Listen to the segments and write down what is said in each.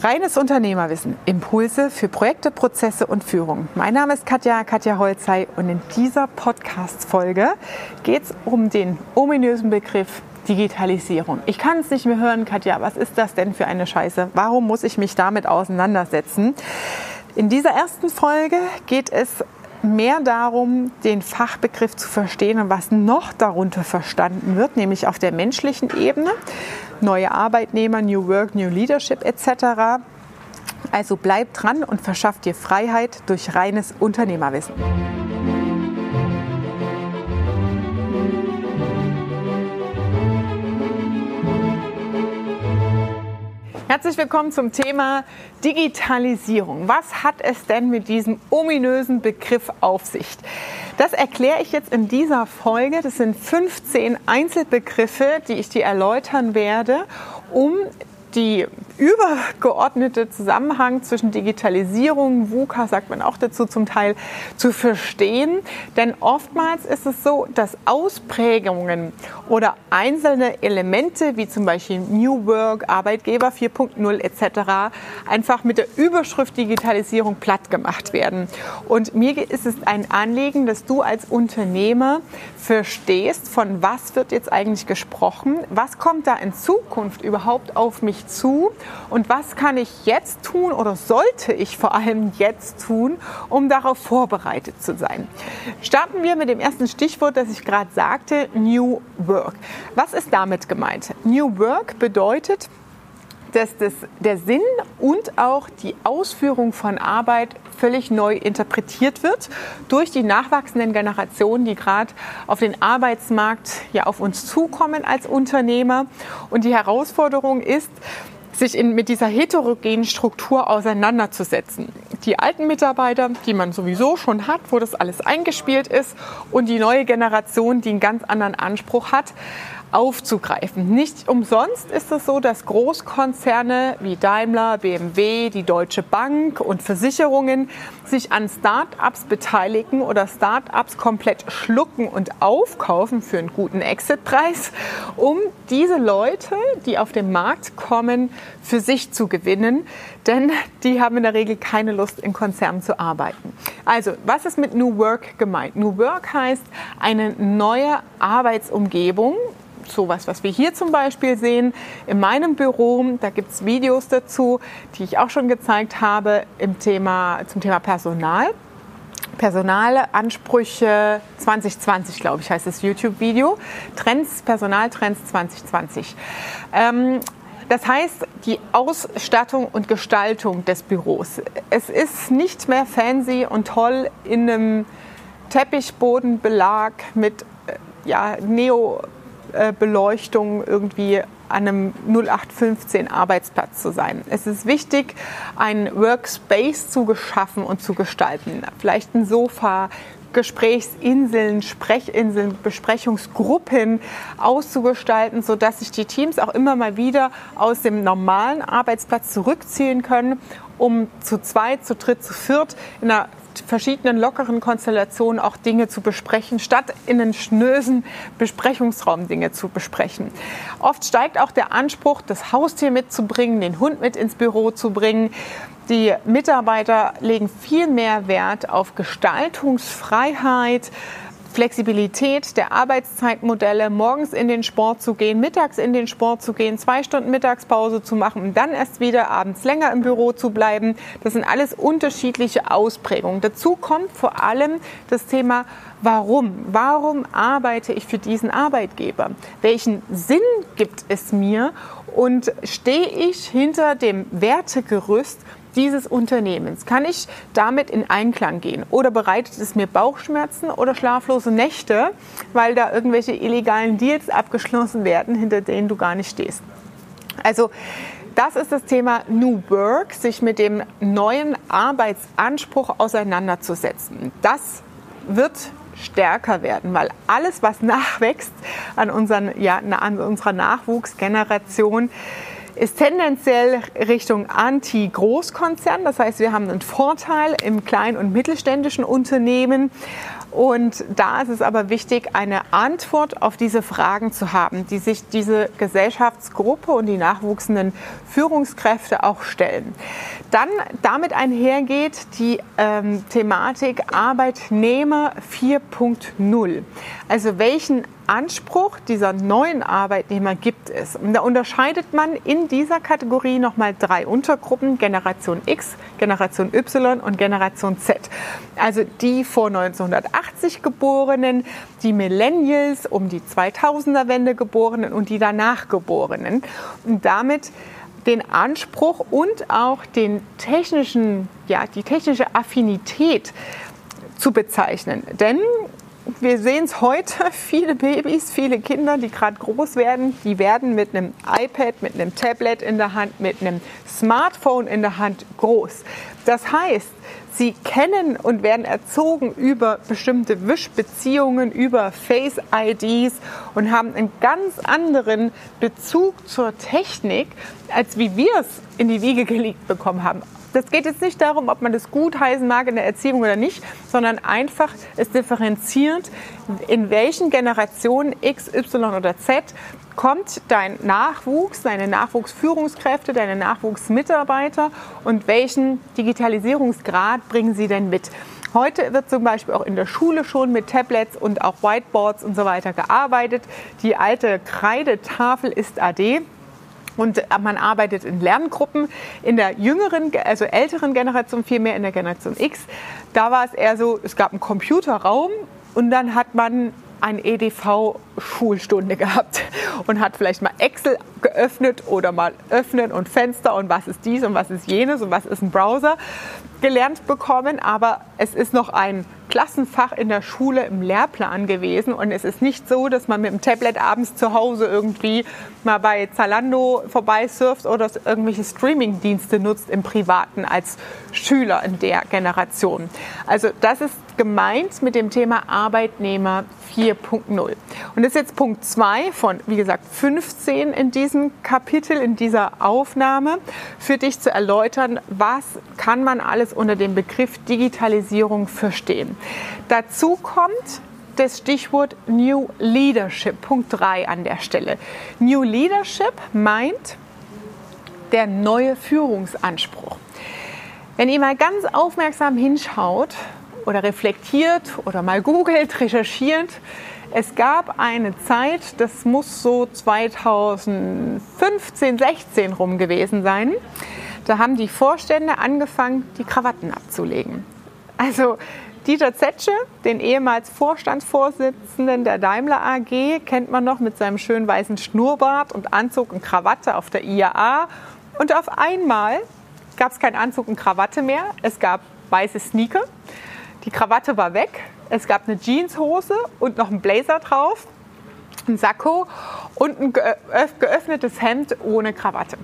Reines Unternehmerwissen, Impulse für Projekte, Prozesse und Führung. Mein Name ist Katja, Katja Holzei und in dieser Podcast-Folge geht es um den ominösen Begriff Digitalisierung. Ich kann es nicht mehr hören, Katja, was ist das denn für eine Scheiße? Warum muss ich mich damit auseinandersetzen? In dieser ersten Folge geht es mehr darum, den Fachbegriff zu verstehen und was noch darunter verstanden wird, nämlich auf der menschlichen Ebene neue Arbeitnehmer, New Work, New Leadership etc. Also bleib dran und verschaff dir Freiheit durch reines Unternehmerwissen. Herzlich willkommen zum Thema Digitalisierung. Was hat es denn mit diesem ominösen Begriff auf sich? Das erkläre ich jetzt in dieser Folge. Das sind 15 Einzelbegriffe, die ich dir erläutern werde, um die übergeordnete Zusammenhang zwischen Digitalisierung, VUCA sagt man auch dazu zum Teil, zu verstehen. Denn oftmals ist es so, dass Ausprägungen oder einzelne Elemente wie zum Beispiel New Work, Arbeitgeber 4.0 etc. einfach mit der Überschrift Digitalisierung platt gemacht werden. Und mir ist es ein Anliegen, dass du als Unternehmer verstehst, von was wird jetzt eigentlich gesprochen, was kommt da in Zukunft überhaupt auf mich zu und was kann ich jetzt tun oder sollte ich vor allem jetzt tun, um darauf vorbereitet zu sein. Starten wir mit dem ersten Stichwort, das ich gerade sagte, New Work. Was ist damit gemeint? New Work bedeutet, dass das, der Sinn und auch die Ausführung von Arbeit völlig neu interpretiert wird durch die nachwachsenden Generationen, die gerade auf den Arbeitsmarkt ja auf uns zukommen als Unternehmer. Und die Herausforderung ist, sich in, mit dieser heterogenen Struktur auseinanderzusetzen. Die alten Mitarbeiter, die man sowieso schon hat, wo das alles eingespielt ist, und die neue Generation, die einen ganz anderen Anspruch hat, aufzugreifen. Nicht umsonst ist es so, dass Großkonzerne wie Daimler, BMW, die Deutsche Bank und Versicherungen sich an Start-ups beteiligen oder Start-ups komplett schlucken und aufkaufen für einen guten Exitpreis, um diese Leute, die auf den Markt kommen, für sich zu gewinnen. Denn die haben in der Regel keine Lust, in Konzernen zu arbeiten. Also, was ist mit New Work gemeint? New Work heißt eine neue Arbeitsumgebung, sowas, was wir hier zum Beispiel sehen in meinem Büro. Da gibt es Videos dazu, die ich auch schon gezeigt habe im Thema, zum Thema Personal. Personalansprüche 2020, glaube ich, heißt das YouTube-Video. Trends, Personaltrends 2020. Ähm, das heißt, die Ausstattung und Gestaltung des Büros. Es ist nicht mehr fancy und toll in einem Teppichbodenbelag mit äh, ja, Neo Beleuchtung irgendwie an einem 0815 Arbeitsplatz zu sein. Es ist wichtig, einen Workspace zu geschaffen und zu gestalten. Vielleicht ein Sofa, Gesprächsinseln, Sprechinseln, Besprechungsgruppen auszugestalten, sodass sich die Teams auch immer mal wieder aus dem normalen Arbeitsplatz zurückziehen können, um zu zweit, zu dritt, zu viert in einer verschiedenen lockeren Konstellationen auch Dinge zu besprechen, statt in einen schnösen Besprechungsraum Dinge zu besprechen. Oft steigt auch der Anspruch, das Haustier mitzubringen, den Hund mit ins Büro zu bringen. Die Mitarbeiter legen viel mehr Wert auf Gestaltungsfreiheit, Flexibilität der Arbeitszeitmodelle, morgens in den Sport zu gehen, mittags in den Sport zu gehen, zwei Stunden Mittagspause zu machen und dann erst wieder abends länger im Büro zu bleiben. Das sind alles unterschiedliche Ausprägungen. Dazu kommt vor allem das Thema Warum? Warum arbeite ich für diesen Arbeitgeber? Welchen Sinn gibt es mir? Und stehe ich hinter dem Wertegerüst dieses Unternehmens? Kann ich damit in Einklang gehen? Oder bereitet es mir Bauchschmerzen oder schlaflose Nächte, weil da irgendwelche illegalen Deals abgeschlossen werden, hinter denen du gar nicht stehst? Also das ist das Thema New Work, sich mit dem neuen Arbeitsanspruch auseinanderzusetzen. Das wird stärker werden, weil alles, was nachwächst an, unseren, ja, an unserer Nachwuchsgeneration, ist tendenziell Richtung Anti-Großkonzern. Das heißt, wir haben einen Vorteil im kleinen und mittelständischen Unternehmen Und da ist es aber wichtig, eine Antwort auf diese Fragen zu haben, die sich diese Gesellschaftsgruppe und die nachwuchsenden Führungskräfte auch stellen. Dann damit einhergeht die ähm, Thematik Arbeitnehmer 4.0. Also welchen Anspruch dieser neuen Arbeitnehmer gibt es. Und da unterscheidet man in dieser Kategorie nochmal drei Untergruppen, Generation X, Generation Y und Generation Z. Also die vor 1980 Geborenen, die Millennials, um die 2000er Wende Geborenen und die danach Geborenen. Und damit den Anspruch und auch den technischen, ja, die technische Affinität zu bezeichnen. Denn wir sehen es heute, viele Babys, viele Kinder, die gerade groß werden, die werden mit einem iPad, mit einem Tablet in der Hand, mit einem Smartphone in der Hand groß. Das heißt, sie kennen und werden erzogen über bestimmte Wischbeziehungen, über Face-IDs und haben einen ganz anderen Bezug zur Technik, als wie wir es in die Wiege gelegt bekommen haben das geht jetzt nicht darum, ob man das gut heißen mag in der Erziehung oder nicht, sondern einfach es differenziert, in welchen Generationen X, Y oder Z kommt dein Nachwuchs, deine Nachwuchsführungskräfte, deine Nachwuchsmitarbeiter und welchen Digitalisierungsgrad bringen sie denn mit? Heute wird zum Beispiel auch in der Schule schon mit Tablets und auch Whiteboards und so weiter gearbeitet. Die alte Kreidetafel ist AD. Und man arbeitet in Lerngruppen. In der jüngeren, also älteren Generation, viel mehr in der Generation X, da war es eher so, es gab einen Computerraum und dann hat man eine EDV-Schulstunde gehabt und hat vielleicht mal Excel geöffnet oder mal öffnen und Fenster und was ist dies und was ist jenes und was ist ein Browser gelernt bekommen. Aber es ist noch ein Klassenfach in der Schule im Lehrplan gewesen und es ist nicht so, dass man mit dem Tablet abends zu Hause irgendwie mal bei Zalando vorbeisurft oder irgendwelche Streamingdienste nutzt im Privaten als Schüler in der Generation. Also das ist gemeint mit dem Thema Arbeitnehmer 4.0. Und das ist jetzt Punkt 2 von, wie gesagt, 15 in diesem Kapitel, in dieser Aufnahme, für dich zu erläutern, was kann man alles unter dem Begriff Digitalisierung verstehen. Dazu kommt das Stichwort New Leadership, Punkt 3 an der Stelle. New Leadership meint der neue Führungsanspruch. Wenn ihr mal ganz aufmerksam hinschaut, oder reflektiert oder mal googelt, recherchiert. Es gab eine Zeit, das muss so 2015, 16 rum gewesen sein. Da haben die Vorstände angefangen, die Krawatten abzulegen. Also Dieter Zetsche, den ehemals Vorstandsvorsitzenden der Daimler AG, kennt man noch mit seinem schönen weißen Schnurrbart und Anzug und Krawatte auf der IAA. Und auf einmal gab es keinen Anzug und Krawatte mehr. Es gab weiße Sneaker. Die Krawatte war weg. Es gab eine Jeanshose und noch einen Blazer drauf, ein Sakko und ein geöffnetes Hemd ohne Krawatte.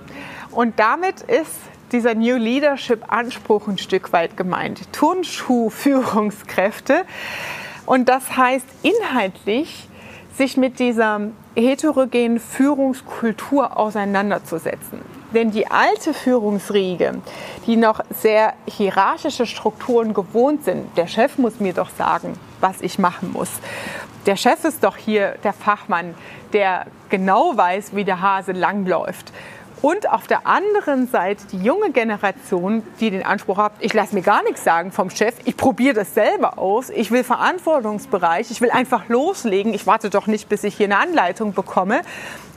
Und damit ist dieser New Leadership Anspruch ein Stück weit gemeint. Turnschuh-Führungskräfte. Und das heißt inhaltlich, sich mit dieser heterogenen Führungskultur auseinanderzusetzen. Denn die alte Führungsriege, die noch sehr hierarchische Strukturen gewohnt sind, der Chef muss mir doch sagen, was ich machen muss. Der Chef ist doch hier der Fachmann, der genau weiß, wie der Hase langläuft. Und auf der anderen Seite die junge Generation, die den Anspruch hat, ich lasse mir gar nichts sagen vom Chef, ich probiere das selber aus, ich will Verantwortungsbereich, ich will einfach loslegen, ich warte doch nicht, bis ich hier eine Anleitung bekomme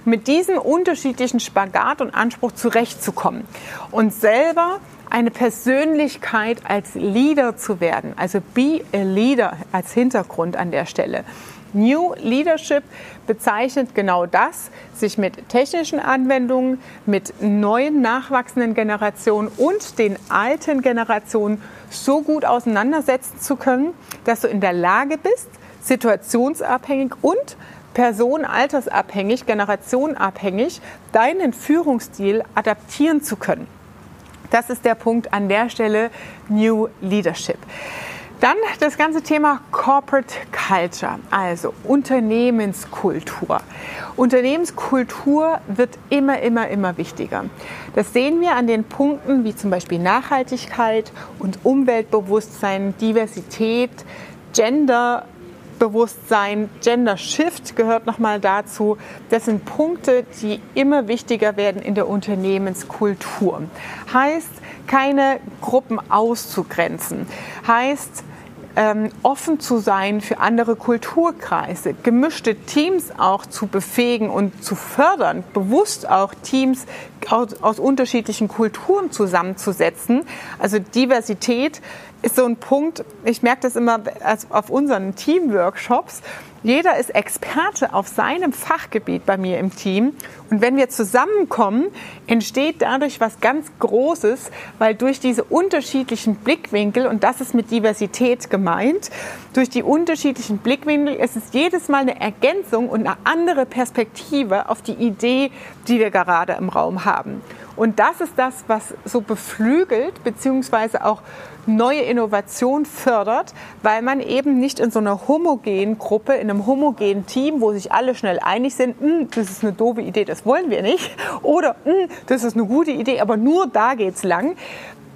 mit diesem unterschiedlichen Spagat und Anspruch zurechtzukommen und selber eine Persönlichkeit als Leader zu werden, also be a leader als Hintergrund an der Stelle. New Leadership bezeichnet genau das, sich mit technischen Anwendungen, mit neuen nachwachsenden Generationen und den alten Generationen so gut auseinandersetzen zu können, dass du in der Lage bist, situationsabhängig und personenaltersabhängig, generationenabhängig deinen Führungsstil adaptieren zu können. Das ist der Punkt an der Stelle New Leadership. Dann das ganze Thema Corporate Culture, also Unternehmenskultur. Unternehmenskultur wird immer, immer, immer wichtiger. Das sehen wir an den Punkten wie zum Beispiel Nachhaltigkeit und Umweltbewusstsein, Diversität, Gender, Bewusstsein, Gender Shift gehört nochmal dazu. Das sind Punkte, die immer wichtiger werden in der Unternehmenskultur. Heißt, keine Gruppen auszugrenzen. Heißt, ähm, offen zu sein für andere Kulturkreise, gemischte Teams auch zu befähigen und zu fördern, bewusst auch Teams aus, aus unterschiedlichen Kulturen zusammenzusetzen. Also Diversität ist so ein Punkt, ich merke das immer auf unseren Teamworkshops. Jeder ist Experte auf seinem Fachgebiet bei mir im Team. Und wenn wir zusammenkommen, entsteht dadurch was ganz Großes, weil durch diese unterschiedlichen Blickwinkel, und das ist mit Diversität gemeint, durch die unterschiedlichen Blickwinkel ist es jedes Mal eine Ergänzung und eine andere Perspektive auf die Idee, die wir gerade im Raum haben. Und das ist das, was so beflügelt, beziehungsweise auch neue Innovation fördert, weil man eben nicht in so einer homogenen Gruppe, in einem homogenen Team, wo sich alle schnell einig sind, hm, das ist eine doofe Idee, das wollen wir nicht, oder hm, das ist eine gute Idee, aber nur da geht's lang.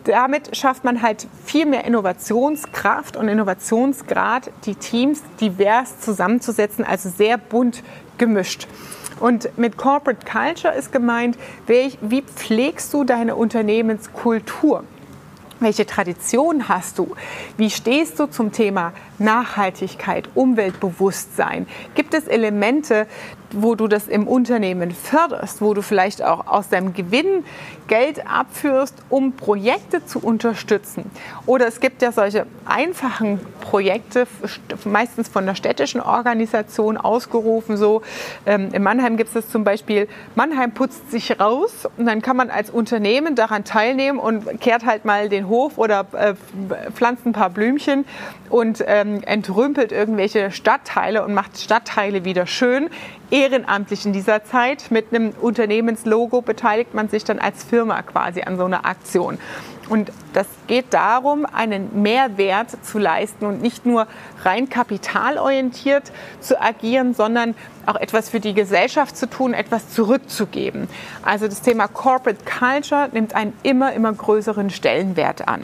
Damit schafft man halt viel mehr Innovationskraft und Innovationsgrad, die Teams divers zusammenzusetzen, also sehr bunt gemischt. Und mit Corporate Culture ist gemeint, wie pflegst du deine Unternehmenskultur? Welche Tradition hast du? Wie stehst du zum Thema Nachhaltigkeit, Umweltbewusstsein? Gibt es Elemente, wo du das im Unternehmen förderst, wo du vielleicht auch aus deinem Gewinn Geld abführst, um Projekte zu unterstützen. Oder es gibt ja solche einfachen Projekte, meistens von der städtischen Organisation ausgerufen. So ähm, in Mannheim gibt es zum Beispiel, Mannheim putzt sich raus und dann kann man als Unternehmen daran teilnehmen und kehrt halt mal den Hof oder äh, pflanzt ein paar Blümchen und ähm, entrümpelt irgendwelche Stadtteile und macht Stadtteile wieder schön ehrenamtlich in dieser Zeit. Mit einem Unternehmenslogo beteiligt man sich dann als Firma quasi an so einer Aktion. Und das geht darum, einen Mehrwert zu leisten und nicht nur rein kapitalorientiert zu agieren, sondern auch etwas für die Gesellschaft zu tun, etwas zurückzugeben. Also das Thema Corporate Culture nimmt einen immer, immer größeren Stellenwert an.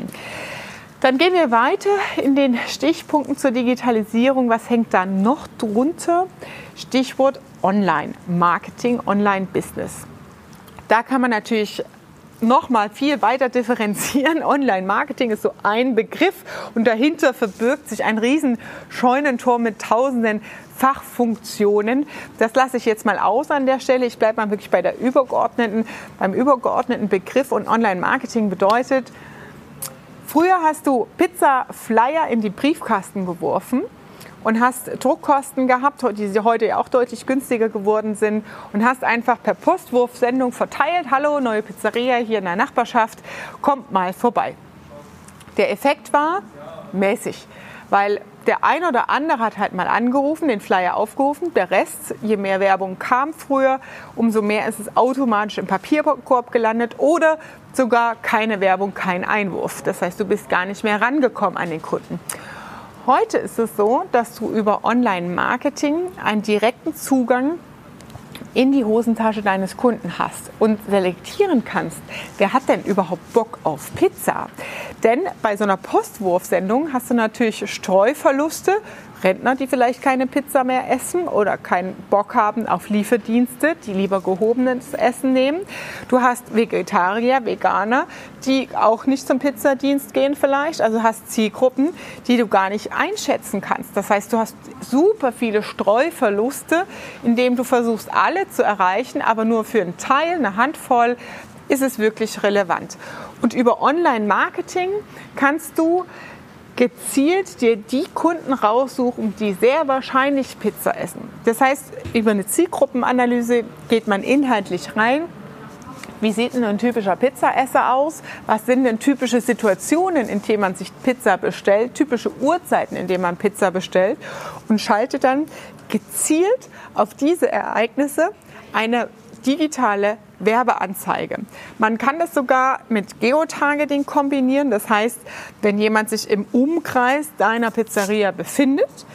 Dann gehen wir weiter in den Stichpunkten zur Digitalisierung. Was hängt da noch drunter? Stichwort Online-Marketing, Online-Business. Da kann man natürlich noch mal viel weiter differenzieren. Online-Marketing ist so ein Begriff und dahinter verbirgt sich ein riesen Scheunentor mit tausenden Fachfunktionen. Das lasse ich jetzt mal aus an der Stelle. Ich bleibe mal wirklich bei der übergeordneten, beim übergeordneten Begriff und Online-Marketing bedeutet, früher hast du Pizza-Flyer in die Briefkasten geworfen und hast Druckkosten gehabt, die heute ja auch deutlich günstiger geworden sind und hast einfach per Postwurfsendung verteilt, hallo, neue Pizzeria hier in der Nachbarschaft, kommt mal vorbei. Der Effekt war mäßig, weil der ein oder andere hat halt mal angerufen, den Flyer aufgerufen. Der Rest, je mehr Werbung kam früher, umso mehr ist es automatisch im Papierkorb gelandet oder sogar keine Werbung, kein Einwurf. Das heißt, du bist gar nicht mehr rangekommen an den Kunden. Heute ist es so, dass du über Online-Marketing einen direkten Zugang in die Hosentasche deines Kunden hast und selektieren kannst, wer hat denn überhaupt Bock auf Pizza? Denn bei so einer Postwurfsendung hast du natürlich Streuverluste Rentner, die vielleicht keine Pizza mehr essen oder keinen Bock haben auf Lieferdienste, die lieber gehobenes Essen nehmen. Du hast Vegetarier, Veganer, die auch nicht zum Pizzadienst gehen vielleicht. Also hast Zielgruppen, die du gar nicht einschätzen kannst. Das heißt, du hast super viele Streuverluste, indem du versuchst, alle zu erreichen, aber nur für einen Teil, eine Handvoll, ist es wirklich relevant. Und über Online-Marketing kannst du gezielt dir die Kunden raussuchen, die sehr wahrscheinlich Pizza essen. Das heißt, über eine Zielgruppenanalyse geht man inhaltlich rein. Wie sieht denn ein typischer Pizzaesser aus? Was sind denn typische Situationen, in denen man sich Pizza bestellt? Typische Uhrzeiten, in denen man Pizza bestellt? Und schaltet dann gezielt auf diese Ereignisse eine digitale Werbeanzeige. Man kann das sogar mit Geotargeting kombinieren. Das heißt, wenn jemand sich im Umkreis deiner Pizzeria befindet,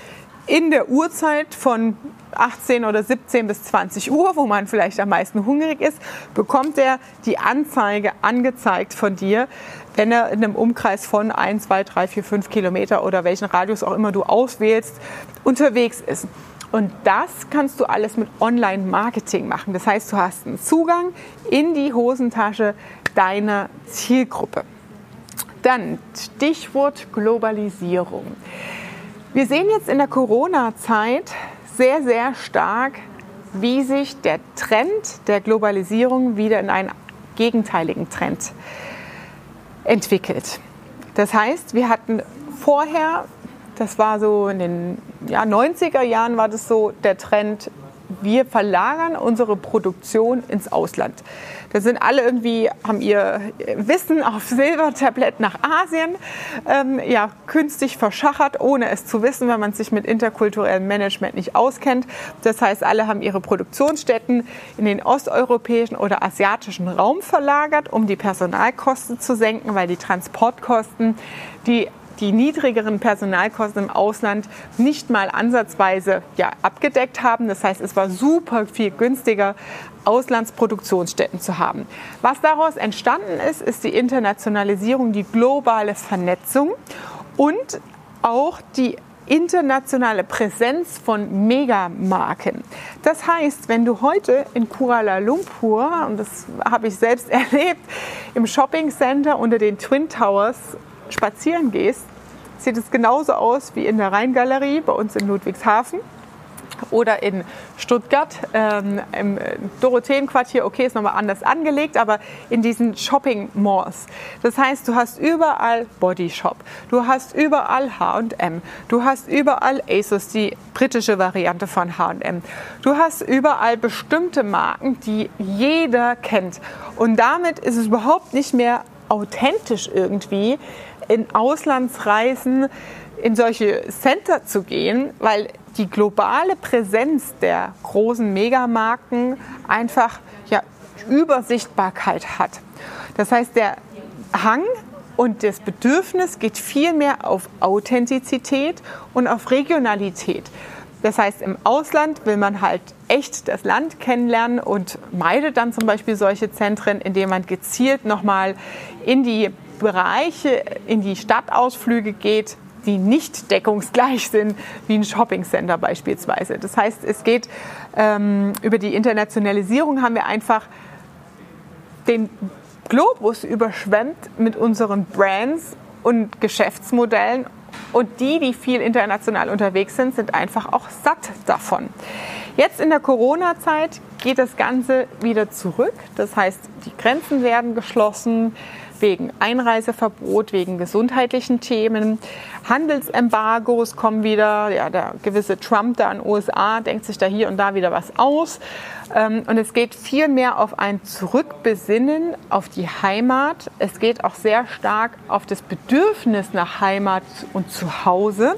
in der Uhrzeit von 18 oder 17 bis 20 Uhr, wo man vielleicht am meisten hungrig ist, bekommt er die Anzeige angezeigt von dir, wenn er in einem Umkreis von 1, 2, 3, 4, 5 Kilometer oder welchen Radius auch immer du auswählst, unterwegs ist. Und das kannst du alles mit Online-Marketing machen. Das heißt, du hast einen Zugang in die Hosentasche deiner Zielgruppe. Dann Stichwort Globalisierung. Wir sehen jetzt in der Corona-Zeit sehr, sehr stark, wie sich der Trend der Globalisierung wieder in einen gegenteiligen Trend entwickelt. Das heißt, wir hatten vorher, das war so in den ja, 90er Jahren, war das so der Trend, wir verlagern unsere Produktion ins Ausland. Da sind alle irgendwie, haben ihr Wissen auf Silbertablett nach Asien, ähm, ja, künstlich verschachert, ohne es zu wissen, wenn man sich mit interkulturellem Management nicht auskennt. Das heißt, alle haben ihre Produktionsstätten in den osteuropäischen oder asiatischen Raum verlagert, um die Personalkosten zu senken, weil die Transportkosten, die die niedrigeren Personalkosten im Ausland nicht mal ansatzweise ja, abgedeckt haben. Das heißt, es war super viel günstiger, Auslandsproduktionsstätten zu haben. Was daraus entstanden ist, ist die Internationalisierung, die globale Vernetzung und auch die internationale Präsenz von Megamarken. Das heißt, wenn du heute in Kuala Lumpur, und das habe ich selbst erlebt, im Shopping Center unter den Twin Towers spazieren gehst, sieht es genauso aus wie in der Rheingalerie bei uns in Ludwigshafen oder in Stuttgart ähm, im Dorotheenquartier. Okay, ist nochmal anders angelegt, aber in diesen Shopping Malls. Das heißt, du hast überall Body Shop, du hast überall H&M, du hast überall ASOS, die britische Variante von H&M. Du hast überall bestimmte Marken, die jeder kennt. Und damit ist es überhaupt nicht mehr authentisch irgendwie, in Auslandsreisen in solche Center zu gehen, weil die globale Präsenz der großen Megamarken einfach ja, Übersichtbarkeit hat. Das heißt, der Hang und das Bedürfnis geht viel mehr auf Authentizität und auf Regionalität. Das heißt, im Ausland will man halt echt das Land kennenlernen und meidet dann zum Beispiel solche Zentren, indem man gezielt nochmal in die Bereiche, in die Stadtausflüge geht, die nicht deckungsgleich sind wie ein Shoppingcenter beispielsweise. Das heißt, es geht ähm, über die Internationalisierung haben wir einfach den Globus überschwemmt mit unseren Brands und Geschäftsmodellen und die, die viel international unterwegs sind, sind einfach auch satt davon. Jetzt in der Corona-Zeit geht das Ganze wieder zurück. Das heißt, die Grenzen werden geschlossen wegen Einreiseverbot, wegen gesundheitlichen Themen. Handelsembargos kommen wieder. Ja, der gewisse Trump da in den USA denkt sich da hier und da wieder was aus. Ähm, und es geht viel mehr auf ein Zurückbesinnen auf die Heimat. Es geht auch sehr stark auf das Bedürfnis nach Heimat und Zuhause.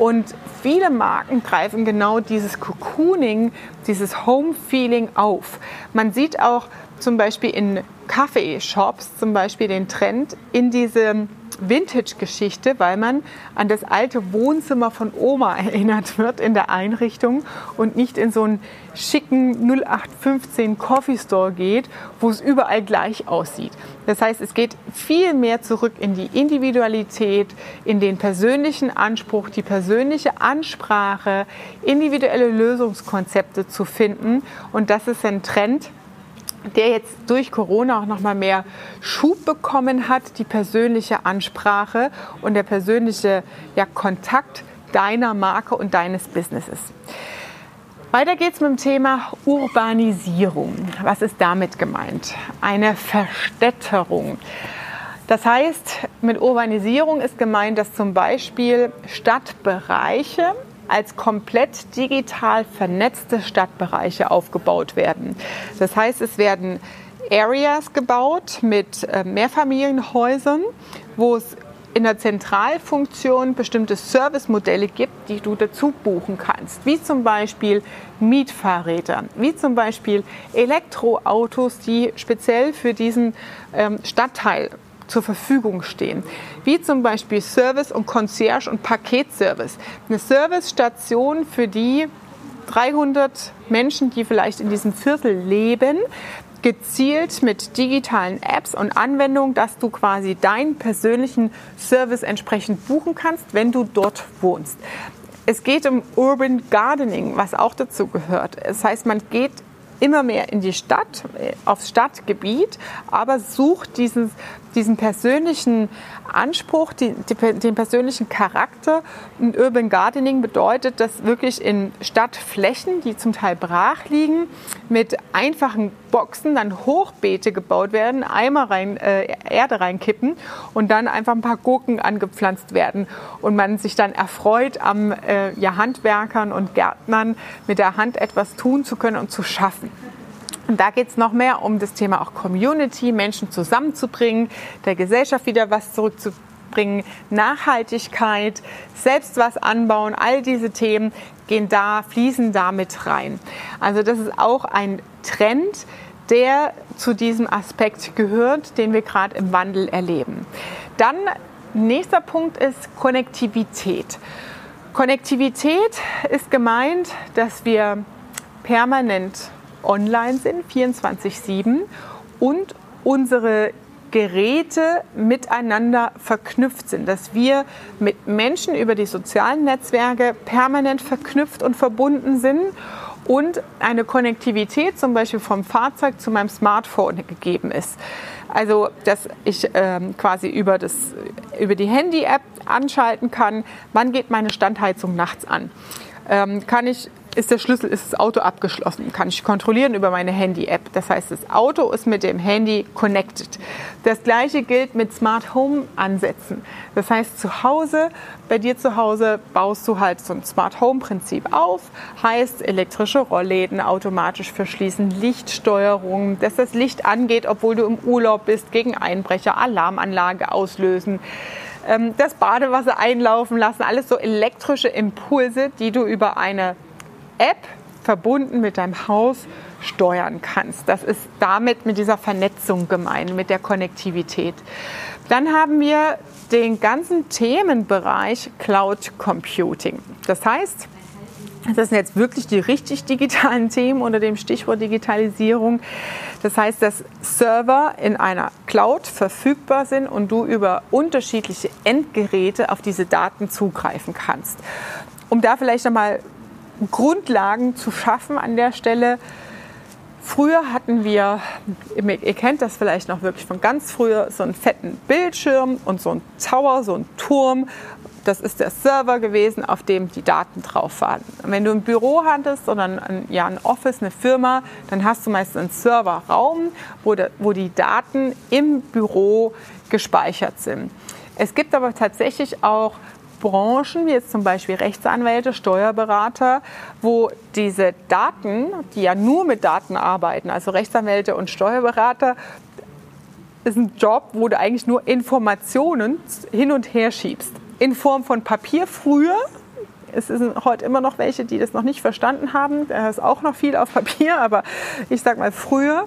Und viele Marken greifen genau dieses Cocooning, dieses Home-Feeling auf. Man sieht auch zum Beispiel in Kaffeeshops zum Beispiel den Trend in diese Vintage-Geschichte, weil man an das alte Wohnzimmer von Oma erinnert wird in der Einrichtung und nicht in so einen schicken 0815 Coffee Store geht, wo es überall gleich aussieht. Das heißt, es geht viel mehr zurück in die Individualität, in den persönlichen Anspruch, die persönliche Ansprache, individuelle Lösungskonzepte zu finden. Und das ist ein Trend, der jetzt durch Corona auch noch mal mehr Schub bekommen hat, die persönliche Ansprache und der persönliche ja, Kontakt deiner Marke und deines Businesses. Weiter geht's mit dem Thema Urbanisierung. Was ist damit gemeint? Eine Verstädterung. Das heißt, mit Urbanisierung ist gemeint, dass zum Beispiel Stadtbereiche als komplett digital vernetzte Stadtbereiche aufgebaut werden. Das heißt, es werden Areas gebaut mit äh, Mehrfamilienhäusern, wo es in der Zentralfunktion bestimmte Servicemodelle gibt, die du dazu buchen kannst, wie zum Beispiel Mietfahrräder, wie zum Beispiel Elektroautos, die speziell für diesen ähm, Stadtteil zur Verfügung stehen, wie zum Beispiel Service und Concierge und Paketservice. Eine Servicestation für die 300 Menschen, die vielleicht in diesem Viertel leben, gezielt mit digitalen Apps und Anwendungen, dass du quasi deinen persönlichen Service entsprechend buchen kannst, wenn du dort wohnst. Es geht um Urban Gardening, was auch dazu gehört. Das heißt, man geht immer mehr in die Stadt, äh, aufs Stadtgebiet, aber sucht diesen, diesen persönlichen Anspruch, die, die, den persönlichen Charakter. Und Urban Gardening bedeutet, dass wirklich in Stadtflächen, die zum Teil brach liegen, mit einfachen Boxen dann Hochbeete gebaut werden, Eimer rein, äh, Erde reinkippen und dann einfach ein paar Gurken angepflanzt werden und man sich dann erfreut am äh, ja, Handwerkern und Gärtnern mit der Hand etwas tun zu können und zu schaffen. Und da geht es noch mehr um das Thema auch Community, Menschen zusammenzubringen, der Gesellschaft wieder was zurückzubringen, Nachhaltigkeit, selbst was anbauen, all diese Themen gehen da, fließen da mit rein. Also das ist auch ein Trend, der zu diesem Aspekt gehört, den wir gerade im Wandel erleben. Dann nächster Punkt ist Konnektivität. Konnektivität ist gemeint, dass wir permanent online sind, 24-7 und unsere Geräte miteinander verknüpft sind, dass wir mit Menschen über die sozialen Netzwerke permanent verknüpft und verbunden sind und eine Konnektivität zum Beispiel vom Fahrzeug zu meinem Smartphone gegeben ist. Also, dass ich ähm, quasi über, das, über die Handy-App anschalten kann, wann geht meine Standheizung nachts an. Ähm, kann ich ist der Schlüssel, ist das Auto abgeschlossen. Kann ich kontrollieren über meine Handy-App. Das heißt, das Auto ist mit dem Handy connected. Das gleiche gilt mit Smart Home Ansätzen. Das heißt, zu Hause, bei dir zu Hause baust du halt so ein Smart Home Prinzip auf. Heißt, elektrische Rollläden automatisch verschließen, Lichtsteuerung, dass das Licht angeht, obwohl du im Urlaub bist, gegen Einbrecher, Alarmanlage auslösen ähm, das Badewasser einlaufen lassen, alles so elektrische Impulse, die du über eine App verbunden mit deinem Haus steuern kannst. Das ist damit mit dieser Vernetzung gemeint, mit der Konnektivität. Dann haben wir den ganzen Themenbereich Cloud Computing. Das heißt, das sind jetzt wirklich die richtig digitalen Themen unter dem Stichwort Digitalisierung. Das heißt, dass Server in einer Cloud verfügbar sind und du über unterschiedliche Endgeräte auf diese Daten zugreifen kannst. Um da vielleicht nochmal Grundlagen zu schaffen an der Stelle. Früher hatten wir, ihr kennt das vielleicht noch wirklich von ganz früher, so einen fetten Bildschirm und so einen Tower, so einen Turm. Das ist der Server gewesen, auf dem die Daten drauf waren. wenn du ein Büro hattest oder ein, ja, ein Office, eine Firma, dann hast du meistens einen Serverraum, wo, de, wo die Daten im Büro gespeichert sind. Es gibt aber tatsächlich auch Branchen, wie jetzt zum Beispiel Rechtsanwälte, Steuerberater, wo diese Daten, die ja nur mit Daten arbeiten, also Rechtsanwälte und Steuerberater, ist ein Job, wo du eigentlich nur Informationen hin und her schiebst. In Form von Papier früher, es sind heute immer noch welche, die das noch nicht verstanden haben. Da ist auch noch viel auf Papier, aber ich sage mal früher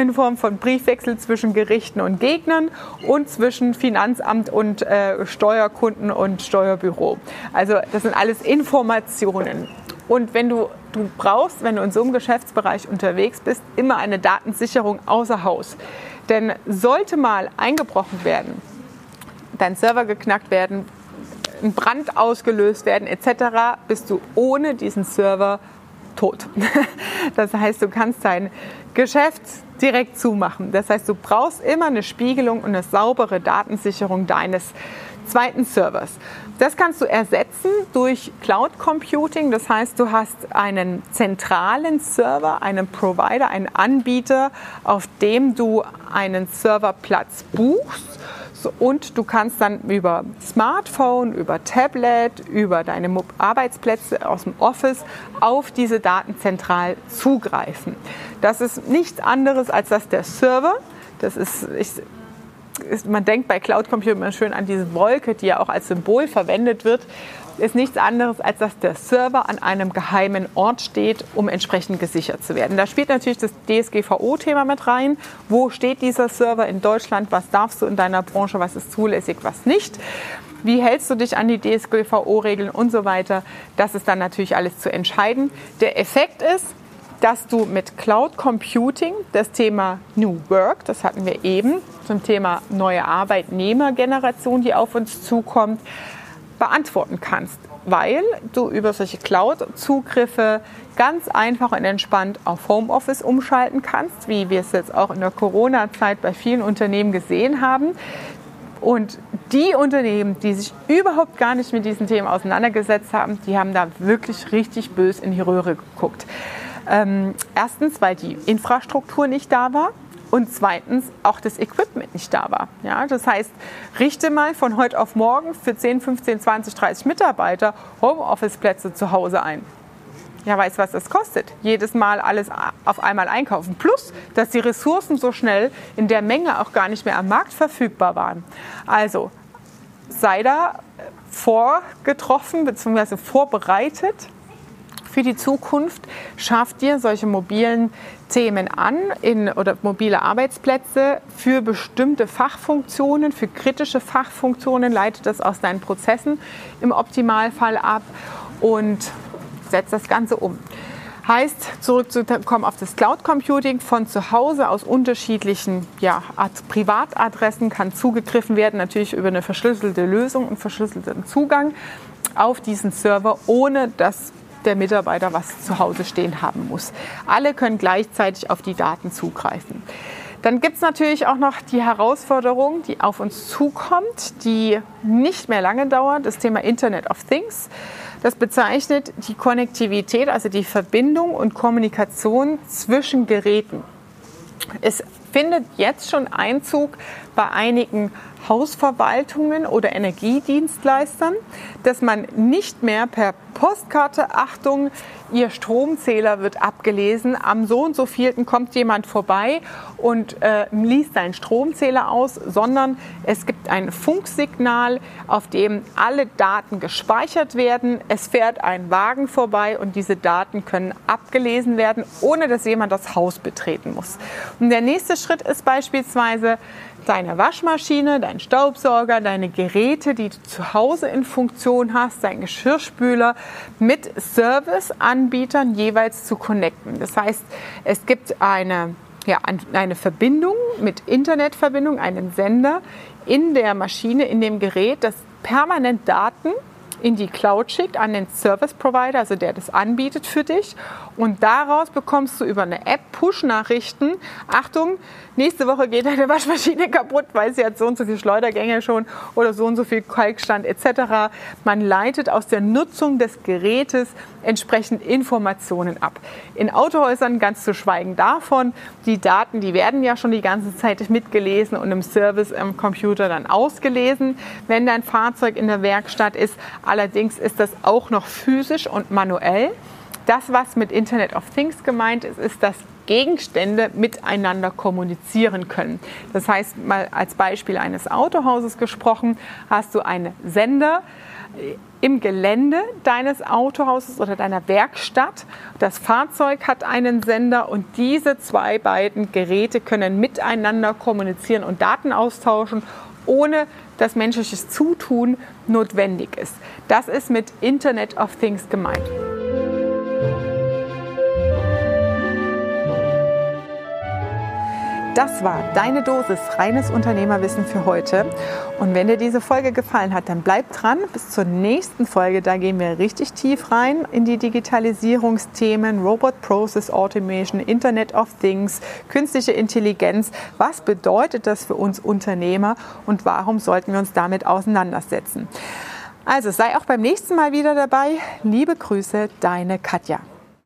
in Form von Briefwechsel zwischen Gerichten und Gegnern und zwischen Finanzamt und äh, Steuerkunden und Steuerbüro. Also das sind alles Informationen. Und wenn du, du brauchst, wenn du in so einem Geschäftsbereich unterwegs bist, immer eine Datensicherung außer Haus. Denn sollte mal eingebrochen werden, dein Server geknackt werden, ein Brand ausgelöst werden etc., bist du ohne diesen Server tot. Das heißt, du kannst dein Geschäft direkt zumachen. Das heißt, du brauchst immer eine Spiegelung und eine saubere Datensicherung deines zweiten Servers. Das kannst du ersetzen durch Cloud Computing. Das heißt, du hast einen zentralen Server, einen Provider, einen Anbieter, auf dem du einen Serverplatz buchst und du kannst dann über Smartphone, über Tablet, über deine Arbeitsplätze aus dem Office auf diese Daten zentral zugreifen. Das ist nichts anderes als dass der Server, das ist, ich ist, man denkt bei Cloud Computing immer schön an diese Wolke, die ja auch als Symbol verwendet wird ist nichts anderes, als dass der Server an einem geheimen Ort steht, um entsprechend gesichert zu werden. Da spielt natürlich das DSGVO-Thema mit rein. Wo steht dieser Server in Deutschland? Was darfst du in deiner Branche? Was ist zulässig, was nicht? Wie hältst du dich an die DSGVO-Regeln und so weiter? Das ist dann natürlich alles zu entscheiden. Der Effekt ist, dass du mit Cloud Computing das Thema New Work, das hatten wir eben, zum Thema neue Arbeitnehmergeneration, die auf uns zukommt, beantworten kannst, weil du über solche Cloud-Zugriffe ganz einfach und entspannt auf Homeoffice umschalten kannst, wie wir es jetzt auch in der Corona-Zeit bei vielen Unternehmen gesehen haben. Und die Unternehmen, die sich überhaupt gar nicht mit diesen Themen auseinandergesetzt haben, die haben da wirklich richtig bös in die Röhre geguckt. Ähm, erstens, weil die Infrastruktur nicht da war und zweitens auch das Equipment nicht da war. Ja, das heißt, richte mal von heute auf morgen für 10, 15, 20, 30 Mitarbeiter Homeoffice-Plätze zu Hause ein. Ja, weißt du, was das kostet? Jedes Mal alles auf einmal einkaufen. Plus, dass die Ressourcen so schnell in der Menge auch gar nicht mehr am Markt verfügbar waren. Also, sei da vorgetroffen bzw. vorbereitet für die Zukunft. Schaff dir solche mobilen Themen an in, oder mobile Arbeitsplätze für bestimmte Fachfunktionen, für kritische Fachfunktionen, leite das aus deinen Prozessen im Optimalfall ab und setz das Ganze um. Heißt, zurückzukommen auf das Cloud Computing von zu Hause aus unterschiedlichen ja, Privatadressen kann zugegriffen werden, natürlich über eine verschlüsselte Lösung und verschlüsselten Zugang auf diesen Server, ohne dass der Mitarbeiter was zu Hause stehen haben muss. Alle können gleichzeitig auf die Daten zugreifen. Dann gibt es natürlich auch noch die Herausforderung, die auf uns zukommt, die nicht mehr lange dauert, das Thema Internet of Things. Das bezeichnet die Konnektivität, also die Verbindung und Kommunikation zwischen Geräten. Es findet jetzt schon Einzug bei einigen Hausverwaltungen oder Energiedienstleistern, dass man nicht mehr per Postkarte, Achtung, Ihr Stromzähler wird abgelesen, am so und so vielten kommt jemand vorbei und äh, liest seinen Stromzähler aus, sondern es gibt ein Funksignal, auf dem alle Daten gespeichert werden. Es fährt ein Wagen vorbei und diese Daten können abgelesen werden, ohne dass jemand das Haus betreten muss. Und der nächste Schritt ist beispielsweise, deine Waschmaschine, dein Staubsauger, deine Geräte, die du zu Hause in Funktion hast, dein Geschirrspüler mit Serviceanbietern jeweils zu connecten. Das heißt, es gibt eine, ja, eine Verbindung mit Internetverbindung, einen Sender in der Maschine, in dem Gerät, das permanent Daten in die Cloud schickt an den Service Provider, also der das anbietet für dich. Und daraus bekommst du über eine App Push-Nachrichten. Achtung, nächste Woche geht deine Waschmaschine kaputt, weil sie hat so und so viele Schleudergänge schon oder so und so viel Kalkstand etc. Man leitet aus der Nutzung des Gerätes entsprechend Informationen ab. In Autohäusern ganz zu schweigen davon, die Daten, die werden ja schon die ganze Zeit mitgelesen und im Service im Computer dann ausgelesen, wenn dein Fahrzeug in der Werkstatt ist. Allerdings ist das auch noch physisch und manuell. Das, was mit Internet of Things gemeint ist, ist, dass Gegenstände miteinander kommunizieren können. Das heißt, mal als Beispiel eines Autohauses gesprochen, hast du einen Sender im Gelände deines Autohauses oder deiner Werkstatt. Das Fahrzeug hat einen Sender und diese zwei beiden Geräte können miteinander kommunizieren und Daten austauschen, ohne dass menschliches Zutun notwendig ist. Das ist mit Internet of Things gemeint. Das war deine Dosis reines Unternehmerwissen für heute. Und wenn dir diese Folge gefallen hat, dann bleib dran bis zur nächsten Folge. Da gehen wir richtig tief rein in die Digitalisierungsthemen, Robot Process Automation, Internet of Things, künstliche Intelligenz. Was bedeutet das für uns Unternehmer und warum sollten wir uns damit auseinandersetzen? Also sei auch beim nächsten Mal wieder dabei. Liebe Grüße, deine Katja.